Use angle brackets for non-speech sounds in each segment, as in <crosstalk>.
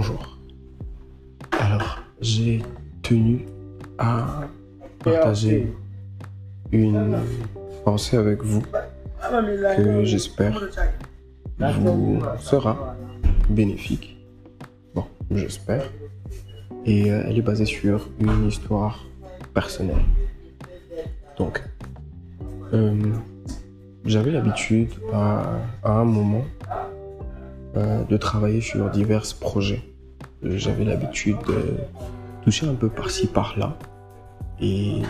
Bonjour. Alors, j'ai tenu à partager une pensée avec vous que j'espère vous sera bénéfique. Bon, j'espère. Et euh, elle est basée sur une histoire personnelle. Donc, euh, j'avais l'habitude à, un moment de travailler sur divers projets. J'avais l'habitude de toucher un peu par-ci, par-là. Et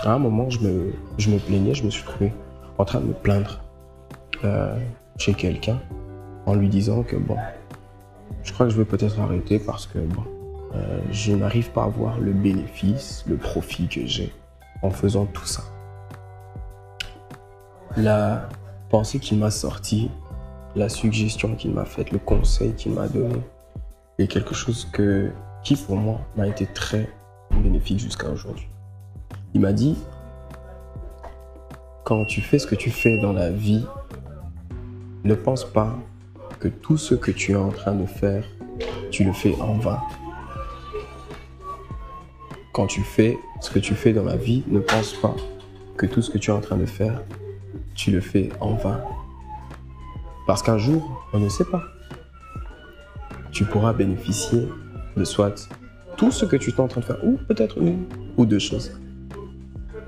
à un moment, je me, je me plaignais, je me suis trouvé en train de me plaindre euh, chez quelqu'un en lui disant que bon, je crois que je vais peut-être arrêter parce que bon, euh, je n'arrive pas à voir le bénéfice, le profit que j'ai en faisant tout ça. La pensée qui m'a sorti, la suggestion qu'il m'a faite, le conseil qu'il m'a donné, est quelque chose que, qui pour moi m'a été très bénéfique jusqu'à aujourd'hui. Il m'a dit, quand tu fais ce que tu fais dans la vie, ne pense pas que tout ce que tu es en train de faire, tu le fais en vain. Quand tu fais ce que tu fais dans la vie, ne pense pas que tout ce que tu es en train de faire, tu le fais en vain. Parce qu'un jour, on ne sait pas. Tu pourras bénéficier de soit tout ce que tu es en train de faire, ou peut-être une ou deux choses.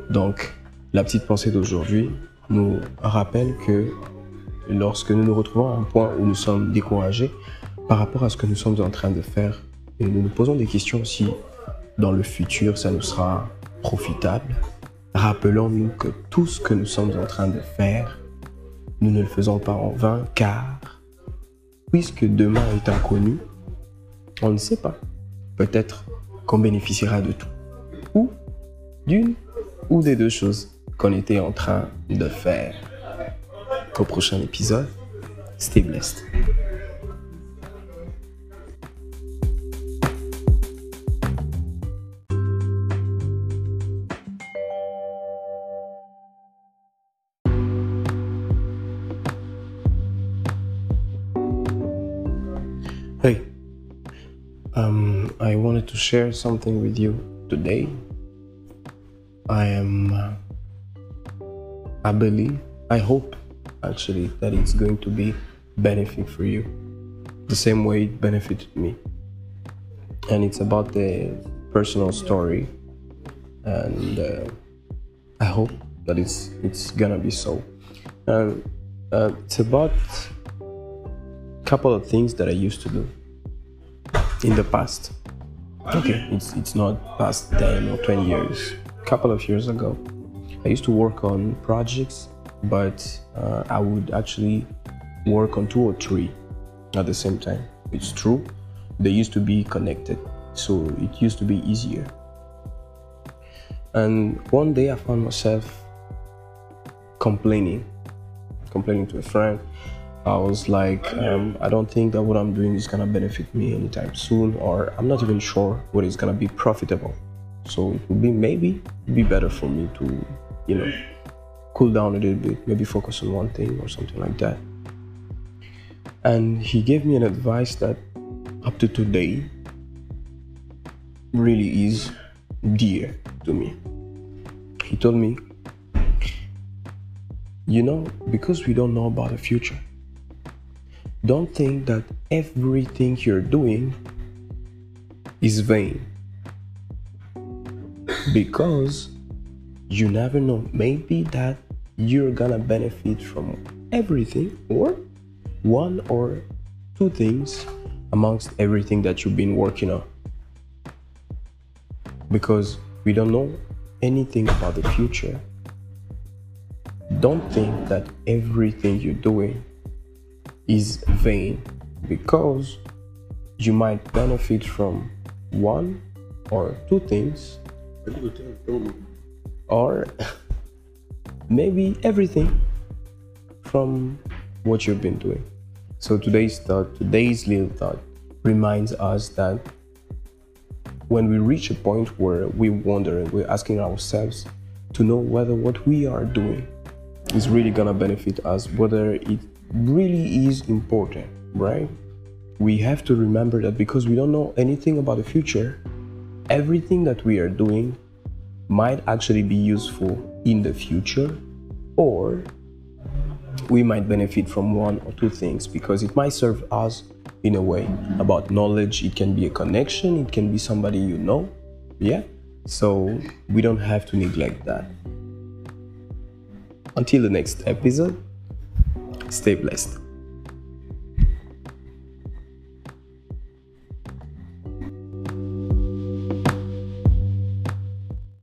Donc, la petite pensée d'aujourd'hui nous rappelle que lorsque nous nous retrouvons à un point où nous sommes découragés par rapport à ce que nous sommes en train de faire, et nous nous posons des questions si dans le futur ça nous sera profitable, rappelons-nous que tout ce que nous sommes en train de faire, nous ne le faisons pas en vain car, puisque demain est inconnu, on ne sait pas. Peut-être qu'on bénéficiera de tout. Ou d'une ou des deux choses qu'on était en train de faire. Au prochain épisode, stay blessed. Um, I wanted to share something with you today. I am, uh, I believe, I hope actually that it's going to be benefit for you the same way it benefited me. And it's about the personal story, and uh, I hope that it's it's gonna be so. Um, uh, it's about a couple of things that I used to do in the past. Okay, it's it's not past ten or twenty years. A couple of years ago, I used to work on projects, but uh, I would actually work on two or three at the same time. It's true, they used to be connected, so it used to be easier. And one day I found myself complaining, complaining to a friend. I was like, um, I don't think that what I'm doing is gonna benefit me anytime soon, or I'm not even sure what is gonna be profitable. So it would be maybe be better for me to, you know, cool down a little bit, maybe focus on one thing or something like that. And he gave me an advice that up to today really is dear to me. he told me, you know, because we don't know about the future, don't think that everything you're doing is vain. Because you never know, maybe that you're gonna benefit from everything or one or two things amongst everything that you've been working on. Because we don't know anything about the future, don't think that everything you're doing is vain because you might benefit from one or two things or <laughs> maybe everything from what you've been doing. So today's thought, today's little thought reminds us that when we reach a point where we wonder and we're asking ourselves to know whether what we are doing is really gonna benefit us, whether it really is important, right? We have to remember that because we don't know anything about the future, everything that we are doing might actually be useful in the future or we might benefit from one or two things because it might serve us in a way. About knowledge it can be a connection it can be somebody you know yeah? So we don't have to neglect that. Until the next episode stay blessed